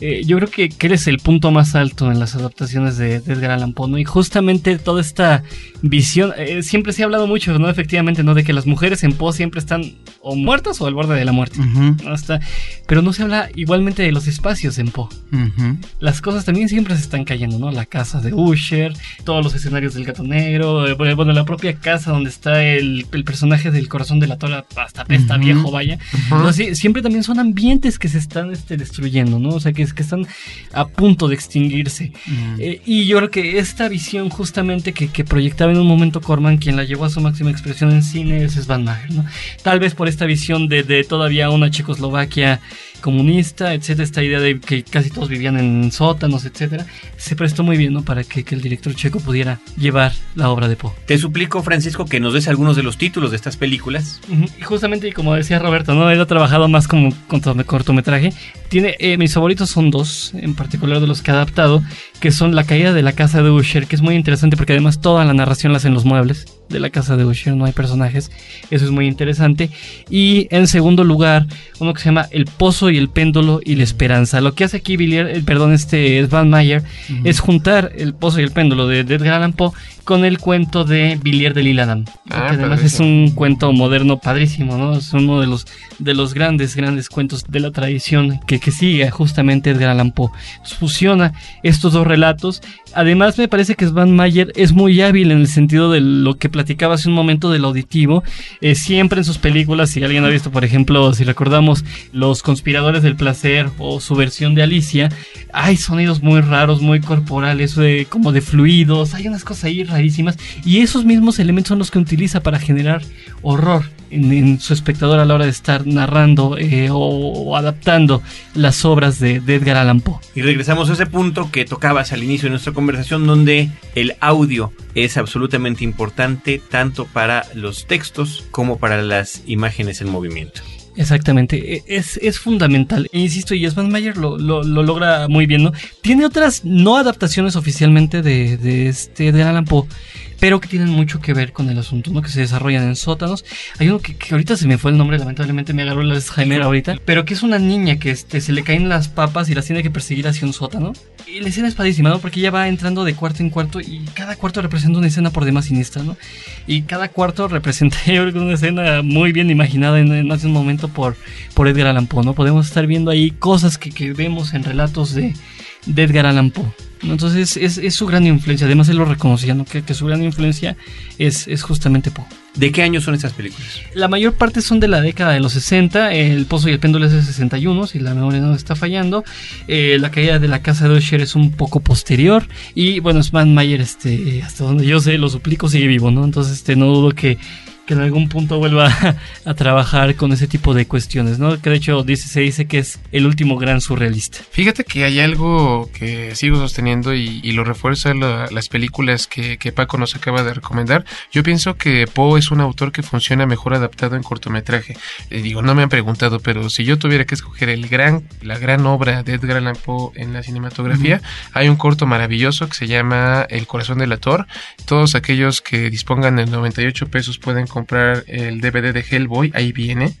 Eh, yo creo que, que él es el punto más alto en las adaptaciones de, Edgar Allan Poe, ¿no? Y justamente toda esta visión, eh, siempre se ha hablado mucho, ¿no? Efectivamente, ¿no? De que las mujeres en Poe siempre están o muertas o al borde de la muerte, ¿no? Está, pero no se habla igualmente de los espacios en Poe. Las cosas también siempre se están cayendo, ¿no? La casa de Usher, todos los escenarios del gato negro, eh, bueno, la propia casa donde está el, personaje del corazón de la tola, hasta está viejo, vaya. siempre también son ambientes que se están este, destruyendo, ¿no? O sea, que, que están a punto de extinguirse. Eh, y yo creo que esta visión justamente que, proyectaba en un momento Corman, quien la llevó a su máxima expresión en cine, es Van Maher, ¿no? Tal vez por esta visión de, de todavía una Checoslovaquia comunista, etcétera, esta idea de que casi todos vivían en sótanos, etcétera, se prestó muy bien ¿no? para que, que el director checo pudiera llevar la obra de Poe. Te suplico, Francisco, que nos des algunos de los títulos de estas películas. Y justamente, como decía Roberto, ¿no? Él ha trabajado más como corto- cortometraje. Tiene, eh, mis favoritos son dos, en particular de los que ha adaptado, que son La caída de la casa de Usher, que es muy interesante porque además toda la narración la hacen los muebles de la casa de Usher, no hay personajes. Eso es muy interesante. Y en segundo lugar, uno que se llama El Pozo y el Péndulo y la Esperanza. Lo que hace aquí Villier, eh, perdón, este Van Mayer, es juntar El Pozo y el Péndulo de, de Edgar Allan Poe con el cuento de Villiers de Lille-Adam. Ah, que además es un cuento moderno padrísimo, ¿no? Es uno de los, de los grandes, grandes cuentos de la tradición que, que sigue justamente Edgar Allan Poe. Fusiona estos dos relatos. Además, me parece que Svan Mayer es muy hábil en el sentido de lo que platicaba hace un momento del auditivo. Eh, siempre en sus películas, si alguien ha visto, por ejemplo, si recordamos Los Conspiradores del Placer o su versión de Alicia, hay sonidos muy raros, muy corporales, eh, como de fluidos, hay unas cosas ahí rarísimas. Y esos mismos elementos son los que utiliza para generar horror en, su espectador a la hora de estar narrando eh, o, o adaptando las obras de, de Edgar Allan Poe. Y regresamos a ese punto que tocabas al inicio de nuestra conversación, donde el audio es absolutamente importante tanto para los textos como para las imágenes en movimiento. Exactamente, e- es, es fundamental. E insisto, y Svan Mayer lo, lo, lo logra muy bien, ¿no? Tiene otras no adaptaciones oficialmente de, de este de Allan Poe, pero que tienen mucho que ver con el asunto, ¿no? Que se desarrollan en sótanos. Hay uno que, que ahorita se me fue el nombre, lamentablemente me agarró el Alzheimer ahorita, pero que es una niña que este, se le caen las papas y las tiene que perseguir hacia un sótano. Y la escena es padrísima, ¿no? Porque ella va entrando de cuarto en cuarto y cada cuarto representa una escena por demás siniestra, ¿no? Y cada cuarto representa una escena muy bien imaginada en, en hace un momento por, por Edgar Allan Poe, ¿no? Podemos estar viendo ahí cosas que, que vemos en relatos de, de Edgar Allan Poe. Entonces es, es su gran influencia, además él lo reconocía, ¿no? Que, que su gran influencia es, es justamente Poe. ¿De qué año son estas películas? La mayor parte son de la década de los 60. El Pozo y el Péndulo es de 61, si la memoria no está fallando. Eh, la caída de la casa de Usher es un poco posterior. Y bueno, Svan Mayer, este, hasta donde yo sé, lo suplico, sigue vivo, ¿no? Entonces, este, no dudo que, que en algún punto vuelva a, a trabajar con ese tipo de cuestiones, ¿no? Que de hecho dice, se dice que es el último gran surrealista. Fíjate que hay algo que sigo sosteniendo y, y lo refuerza la- las películas que, que Paco nos acaba de recomendar. Yo pienso que Poe es un autor que funciona mejor adaptado en cortometraje. Eh, digo, no me han preguntado, pero si yo tuviera que escoger el gran, la gran obra de Edgar Allan Poe en la cinematografía, hay un corto maravilloso que se llama El corazón del ator. Todos aquellos que dispongan de 98 pesos pueden comprar el DVD de Hellboy, ahí viene.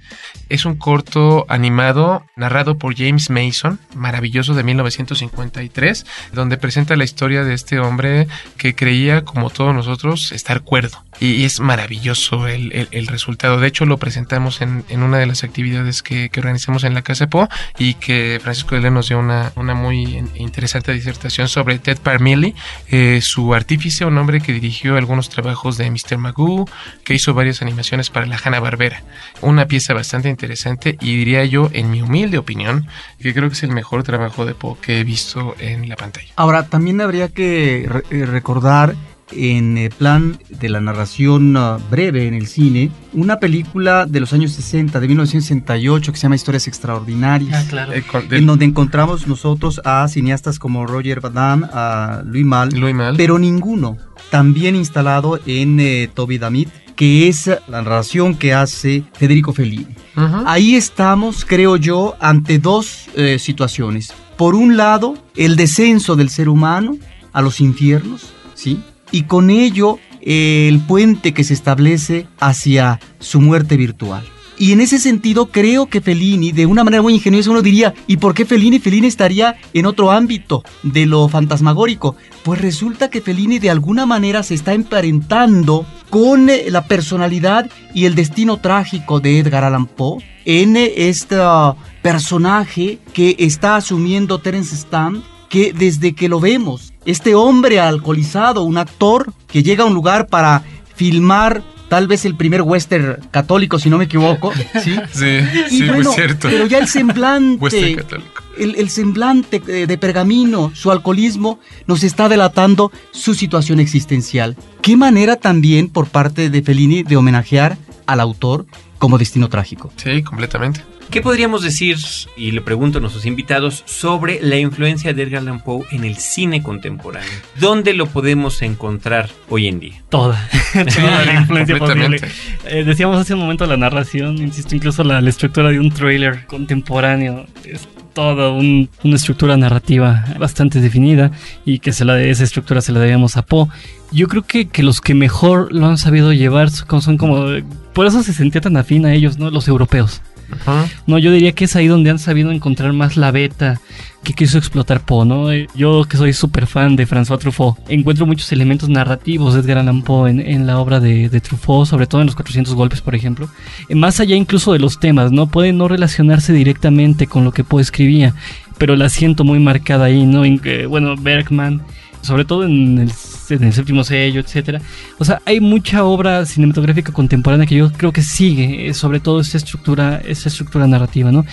Es un corto animado narrado por James Mason, maravilloso de 1953, donde presenta la historia de este hombre que creía, como todos nosotros, estar cuerdo. Y es maravilloso el, el- el resultado. De hecho, lo presentamos en, en una de las actividades que, que organizamos en la Casa Po y que Francisco de León nos dio una, una muy in- interesante disertación sobre Ted Parmilly, eh, su artífice, un hombre que dirigió algunos trabajos de Mr. Magoo, que hizo varias animaciones para la Hanna-Barbera. Una pieza bastante interesante y diría yo, en mi humilde opinión, que creo que es el mejor trabajo de Poe que he visto en la pantalla. Ahora, también habría que re- eh, recordar en el plan de la narración ah, breve en el cine, una película de los años 60, de 1968, que se llama Historias Extraordinarias. claro. Eh, En donde encontramos nosotros a cineastas como Roger Badam, a Louis Malle, Louis Malle. pero ninguno tan bien instalado en eh, Toby Damit, que es la narración que hace Federico Fellini. Ujú. Ahí estamos, creo yo, ante dos eh, situaciones. Por un lado, el descenso del ser humano a los infiernos, ¿sí? Y con ello eh, el puente que se establece hacia su muerte virtual. Y en ese sentido creo que Fellini, de una manera muy ingeniosa, uno diría, ¿y por qué Fellini? Fellini estaría en otro ámbito de lo fantasmagórico. Pues resulta que Fellini de alguna manera se está emparentando con eh, la personalidad y el destino trágico de Edgar Allan Poe en eh, este ah, personaje que está asumiendo Terence Stamp que desde que lo vemos, este hombre alcoholizado, un actor que llega a un lugar para filmar tal vez el primer western católico, si no me equivoco, ¿sí? Sí, Y sí, bueno, muy cierto. pero ya el semblante, Western católico. el, el semblante de, de pergamino, su alcoholismo, nos está delatando su situación existencial. Qué manera también por parte de Fellini de homenajear al autor como destino trágico. Sí, completamente. ¿Qué podríamos decir, y le pregunto a nuestros invitados, sobre la influencia de Edgar Allan Poe en el cine contemporáneo? ¿Dónde lo podemos encontrar hoy en día? Toda, toda la influencia posible. Eh, decíamos hace un momento la narración, insisto, incluso la, la estructura de un trailer contemporáneo es toda un- una estructura narrativa bastante definida y que se la, esa estructura se la debemos a Poe. Yo creo que, que los que mejor lo han sabido llevar son son como... Por eso se sentía tan afín a ellos, ¿no? Los europeos. No, yo diría que es ahí donde han sabido encontrar más la beta que quiso explotar Poe, ¿no? Yo que soy súper fan de François Truffaut, encuentro muchos elementos narrativos de Edgar Allan Poe en, la obra de, Truffaut, sobre todo en los 400 golpes, por ejemplo. Eh, Más allá incluso de los temas, ¿no? Puede no relacionarse directamente con lo que Poe escribía, pero la siento muy marcada ahí, ¿no? Bueno, Bergman, sobre todo en el, en el séptimo sello, etcétera. O sea, hay mucha obra cinematográfica contemporánea que yo creo que sigue, eh, sobre todo esta estructura, esta estructura narrativa, ¿no?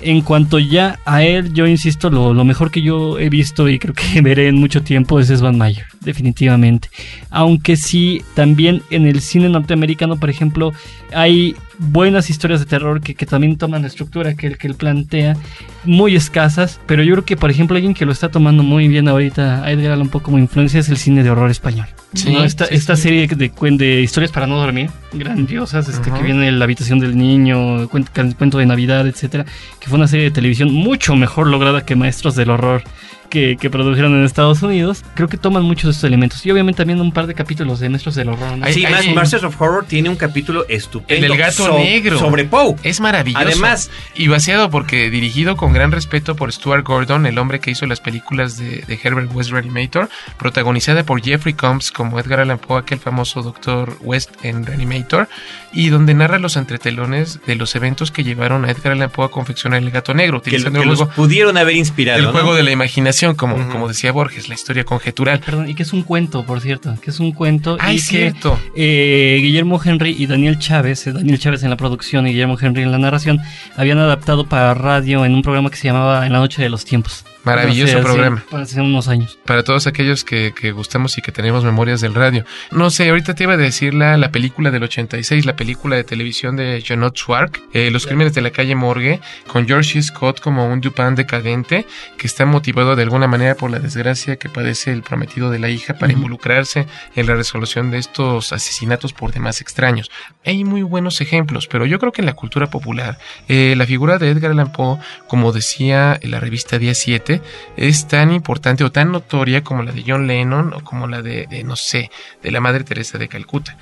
En cuanto ya a él, yo insisto, lo, lo mejor que yo he visto y creo que veré en mucho tiempo es Svan Mayer, definitivamente. Aunque sí, también en el cine norteamericano, por ejemplo, hay buenas historias de terror que, que también toman la estructura que él, que él plantea, muy escasas, pero yo creo que, por ejemplo, alguien que lo está tomando muy bien ahorita, a Edgar Allan Poe como influencia, es el cine de horror español. Sí, ¿no? Esta, sí, esta sí. serie de, de historias para no dormir, grandiosas, este, que viene la habitación del niño, cuento, cuento de Navidad, etcétera, que fue una serie de televisión mucho mejor lograda que Maestros del Horror que, que produjeron en Estados Unidos. Creo que toman muchos de estos elementos. Y obviamente también un par de capítulos de Maestros del Horror. ¿no? Sí, más. Masters of Horror tiene un capítulo estupendo. El del gato so- negro. Sobre Poe. Es maravilloso. Además- y vaciado porque dirigido con gran respeto por Stuart Gordon, el hombre que hizo las películas de, de Herbert West Reanimator, protagonizada por Jeffrey Combs como Edgar Allan Poe, aquel famoso Doctor West en Reanimator, y donde narra los entretelones de los eventos que llevaron a Edgar Allan Poe a confeccionar el gato negro, utilizando que el los juego, pudieron haber inspirado. el ¿no? juego de la imaginación, como, como decía Borges, la historia conjetural. Perdón, y que es un cuento, por cierto, que es un cuento. Y que cierto. eh, Guillermo Henry y Daniel Chávez, eh, Daniel Chávez en la producción y Guillermo Henry en la narración, habían adaptado para radio en un programa que se llamaba En la Noche de los Tiempos. Maravilloso Hace- programa. Hace unos años. para todos aquellos que, que gustamos y que tenemos memorias del radio. No sé, ahorita te iba a decir la, la película del 86, la película de televisión de Janot Schwark, eh, Los Crímenes de la Calle Morgue, con George. Scott como un Dupin decadente, que está motivado de alguna manera por la desgracia que padece el prometido de la hija para involucrarse en la resolución de estos asesinatos por demás extraños. Hay muy buenos ejemplos, pero yo creo que en la cultura popular, eh, la figura de Edgar Allan Poe, como decía la revista Día 7, es tan importante o tan notoria como la de John Lennon o como la de, de, no sé, de la Madre Teresa de Calcuta.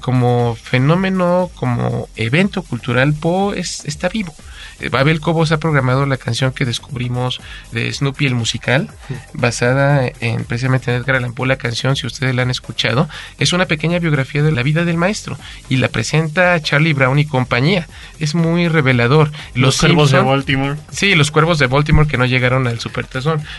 Como fenómeno, como evento cultural, Poe es, está vivo. Eh, Babel Cobos ha programado la canción que descubrimos de Snoopy el musical, basada en precisamente en Edgar Allan Poe. La canción, si ustedes la han escuchado, es una pequeña biografía de la vida del maestro y la presenta Charlie Brown y compañía. Es muy revelador. Los, cuervos de Baltimore. Sí, los cuervos de Baltimore que no llegaron al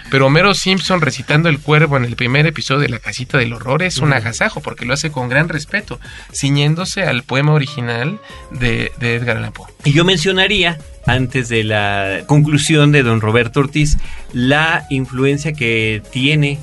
Pero Homero Simpson recitando el cuervo en el primer episodio de La Casita del Horror es un agasajo porque lo hace con gran respeto, ciñéndose al poema original de, de Edgar Allan Poe. Y yo mencionaría, antes de la conclusión de don Roberto Ortiz, la influencia que tiene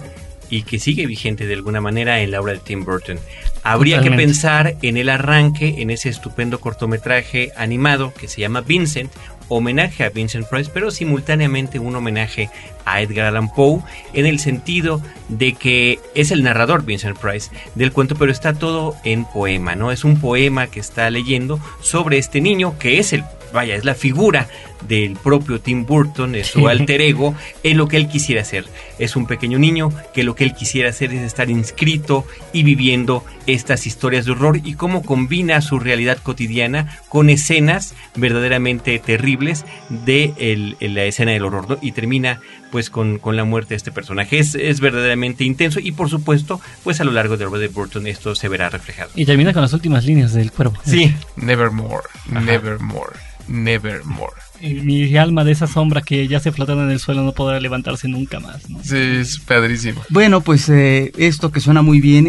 y que sigue vigente de alguna manera en la obra de Tim Burton. Habría Totalmente. que pensar en el arranque, en ese estupendo cortometraje animado que se llama Vincent, homenaje a Vincent Price, pero simultáneamente un homenaje a Edgar Allan Poe, en el sentido de que es el narrador Vincent Price del cuento, pero está todo en poema, ¿no? Es un poema que está leyendo sobre este niño que es el, vaya, es la figura del propio Tim Burton, es su alter ego, en lo que él quisiera hacer. Es un pequeño niño que lo que él quisiera hacer es estar inscrito y viviendo estas historias de horror y cómo combina su realidad cotidiana con escenas verdaderamente terribles de el- el- la escena del horror ¿no? y termina pues con, con la muerte de este personaje. Es, es verdaderamente intenso y por supuesto pues a lo largo de obra de Burton esto se verá reflejado. Y termina con las últimas líneas del cuervo. Sí, Nevermore, nevermore, nevermore. Mi alma de esa sombra que ya se flotando en el suelo no podrá levantarse nunca más. ¿no? Sí, es padrísimo. Bueno, pues eh, esto que suena muy bien,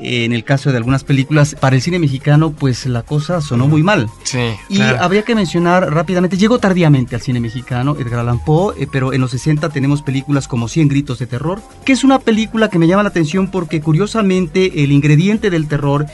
eh, en el caso de algunas películas, para el cine mexicano, pues la cosa sonó muy mal. Sí, Y claro. habría que mencionar rápidamente, llegó tardíamente al cine mexicano Edgar Allan Poe, eh, pero en los 60 tenemos películas como 100 gritos de terror, que es una película que me llama la atención porque curiosamente el ingrediente del terror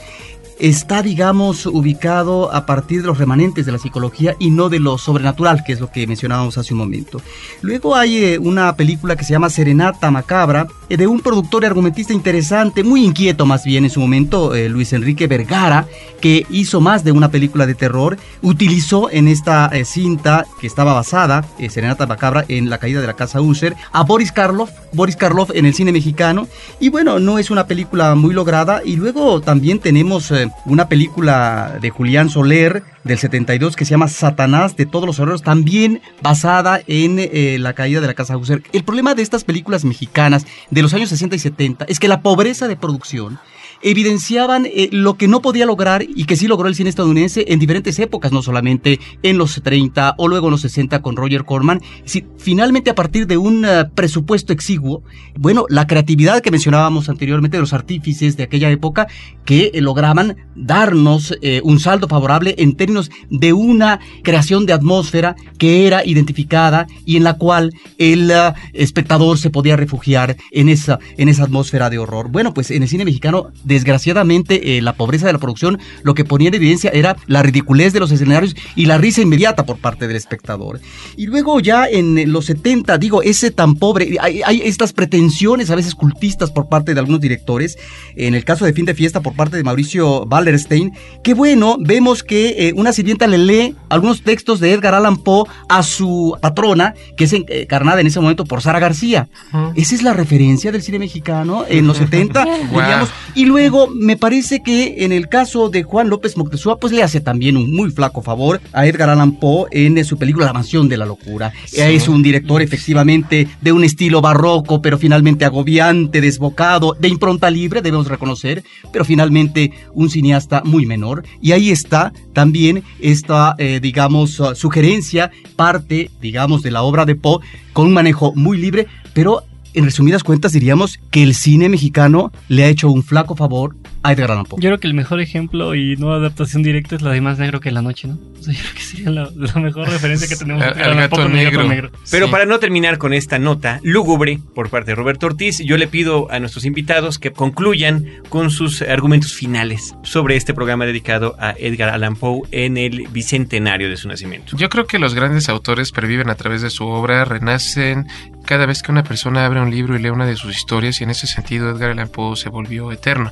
está, digamos, ubicado a partir de los remanentes de la psicología y no de lo sobrenatural, que es lo que mencionábamos hace un momento. Luego hay eh, una película que se llama Serenata Macabra, eh, de un productor y argumentista interesante, muy inquieto más bien en su momento, eh, Luis Enrique Vergara, que hizo más de una película de terror, utilizó en esta cinta que estaba basada, Serenata Macabra, en la caída de la casa User, a Boris Karloff, Boris Karloff en el cine mexicano, y bueno, no es una película muy lograda, y luego también tenemos una película de Julián Soler del 72 que se llama Satanás de todos los horrores, también basada en eh, la caída de la Casa Hauser. El problema de estas películas mexicanas de los años 60 y 70 es que la pobreza de producción evidenciaban eh, lo que no podía lograr y que sí logró el cine estadounidense en diferentes épocas, no solamente en los 30 o luego en los 60 con Roger Corman. Si, finalmente, a partir de un eh, presupuesto exiguo, bueno, la creatividad que mencionábamos anteriormente de los artífices de aquella época que eh, lograban darnos un saldo favorable en términos de una creación de atmósfera que era identificada y en la cual el espectador se podía refugiar en esa, en esa atmósfera de horror. Bueno, pues en el cine mexicano desgraciadamente eh, la pobreza de la producción lo que ponía en evidencia era la ridiculez de los escenarios y la risa inmediata por parte del espectador. Y luego ya en los 70, digo, ese tan pobre, hay, estas pretensiones a veces cultistas por parte de algunos directores, en el caso de Fin de Fiesta por parte de Mauricio Wallerstein, que bueno, vemos que eh, una sirvienta le lee algunos textos de Edgar Allan Poe a su patrona, que es encarnada en ese momento por Sara García. Esa es la referencia del cine mexicano en los 70, digamos, y luego Luego, me parece que en el caso de Juan López Moctezuma, pues le hace también un muy flaco favor a Edgar Allan Poe en su película La Mansión de la Locura. Es un director efectivamente de un estilo barroco, pero finalmente agobiante, desbocado, de impronta libre, debemos reconocer, pero finalmente un cineasta muy menor. Y ahí está también esta, eh, digamos, sugerencia, parte, digamos, de la obra de Poe, con un manejo muy libre, pero en resumidas cuentas diríamos que el cine mexicano le ha hecho un flaco favor Edgar Allan Poe. Yo creo que el mejor ejemplo y no adaptación directa es la de Más Negro que la Noche, ¿no? O sea, yo creo que sería la, mejor referencia que tenemos. El, gato, negro. Pero para no terminar con esta nota lúgubre por parte de Roberto Ortiz, yo le pido a nuestros invitados que concluyan con sus argumentos finales sobre este programa dedicado a Edgar Allan Poe en el bicentenario de su nacimiento. Yo creo que los grandes autores perviven a través de su obra, renacen cada vez que una persona abre un libro y lee una de sus historias y en ese sentido Edgar Allan Poe se volvió eterno.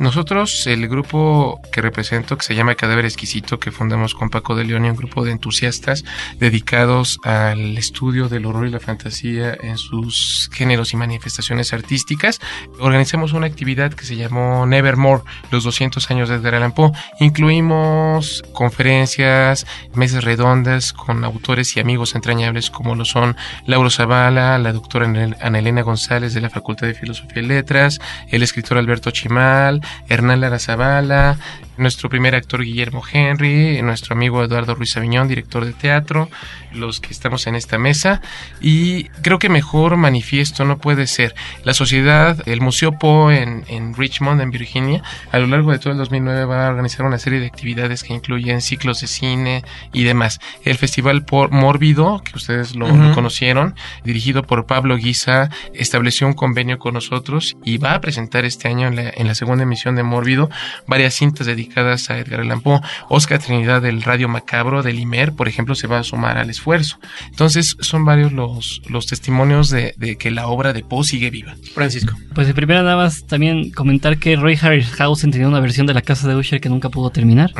Nosotros, el grupo que represento, que se llama Cadáver Exquisito, que fundamos con Paco de León un grupo de entusiastas dedicados al estudio del horror y la fantasía en sus géneros y manifestaciones artísticas, organizamos una actividad que se llamó Nevermore, los 200 años de Edgar Allan Poe. Incluimos conferencias, mesas redondas con autores y amigos entrañables como lo son Lauro Zavala, la doctora Ana Elena González de la Facultad de Filosofía y Letras, el escritor Alberto Chimal, Hernán Lara Zavala, nuestro primer actor Guillermo Henry, nuestro amigo Eduardo Ruiz Aviñón, director de teatro, los que estamos en esta mesa. Y creo que mejor manifiesto no puede ser. La sociedad, el Museo Poe en, en Richmond, en Virginia, a lo largo de todo el 2009 va a organizar una serie de actividades que incluyen ciclos de cine y demás. El Festival por Mórbido, que ustedes lo, conocieron, dirigido por Pablo Guisa, estableció un convenio con nosotros y va a presentar este año en la, en la segunda emisión de Mórbido varias cintas dedicadas a Edgar Allan Poe. Oscar Trinidad del Radio Macabro del IMER, por ejemplo, se va a sumar al esfuerzo. Entonces, son varios los, los testimonios de, que la obra de Poe sigue viva. Francisco. Pues de primera nada más también comentar que Roy Harryhausen tenía una versión de La Casa de Usher que nunca pudo terminar.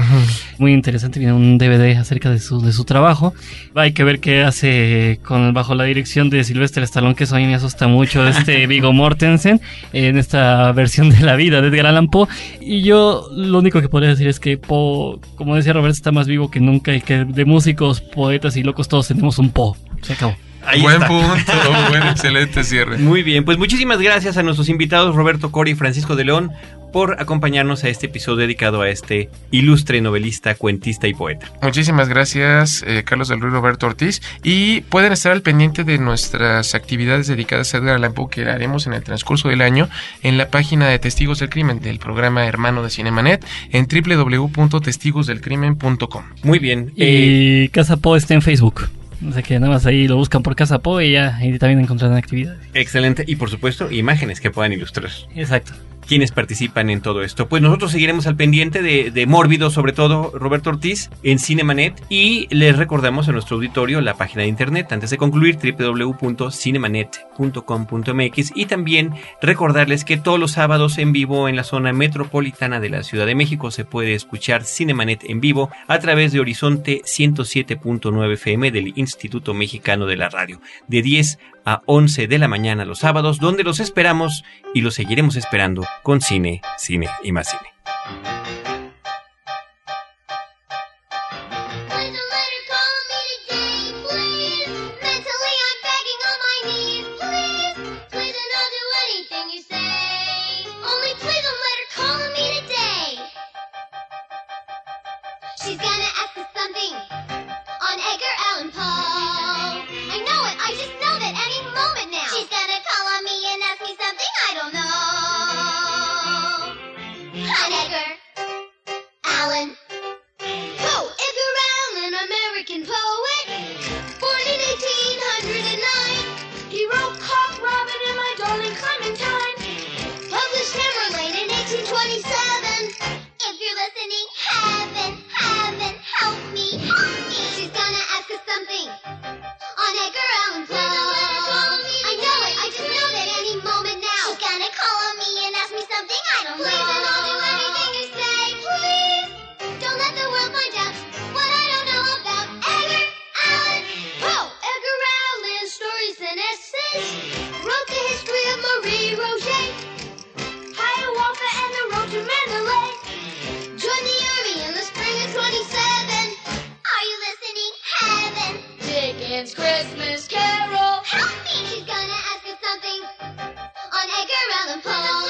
Muy interesante, viene un DVD acerca de su, de su trabajo. Hay que ver qué hace con bajo la dirección de Sylvester Stallone, que eso a mí me asusta mucho, este Vigo Mortensen, en esta versión de la vida de Edgar Allan Poe. Y yo lo único que puedo decir es que Po, como decía Roberto, está más vivo que nunca y que de músicos, poetas y locos todos tenemos un Po. Se acabó. buen punto, buen excelente cierre. Muy bien, pues muchísimas gracias a nuestros invitados Roberto Cori y Francisco de León por acompañarnos a este episodio dedicado a este ilustre novelista, cuentista y poeta. Muchísimas gracias, eh, Carlos del Ruiz Roberto Ortiz. Y pueden estar al pendiente de nuestras actividades dedicadas a Edgar Allan Poe que haremos en el transcurso del año en la página de Testigos del Crimen del programa hermano de Cinemanet en www.testigosdelcrimen.com. Muy bien. Y eh, Casa Poe está en Facebook. O sea que nada más ahí lo buscan por Casa Po y ya ahí también encontrarán actividades. Excelente. Y por supuesto, imágenes que puedan ilustrar. Exacto quienes participan en todo esto. Pues nosotros seguiremos al pendiente de, de Mórbido, sobre todo Roberto Ortiz, en Cinemanet y les recordamos a nuestro auditorio la página de internet. Antes de concluir, www.cinemanet.com.mx y también recordarles que todos los sábados en vivo en la zona metropolitana de la Ciudad de México se puede escuchar Cinemanet en vivo a través de Horizonte 107.9 FM del Instituto Mexicano de la Radio, de 10 a 11 de la mañana los sábados, donde los esperamos y los seguiremos esperando con cine, cine y más cine. Bike around the pole.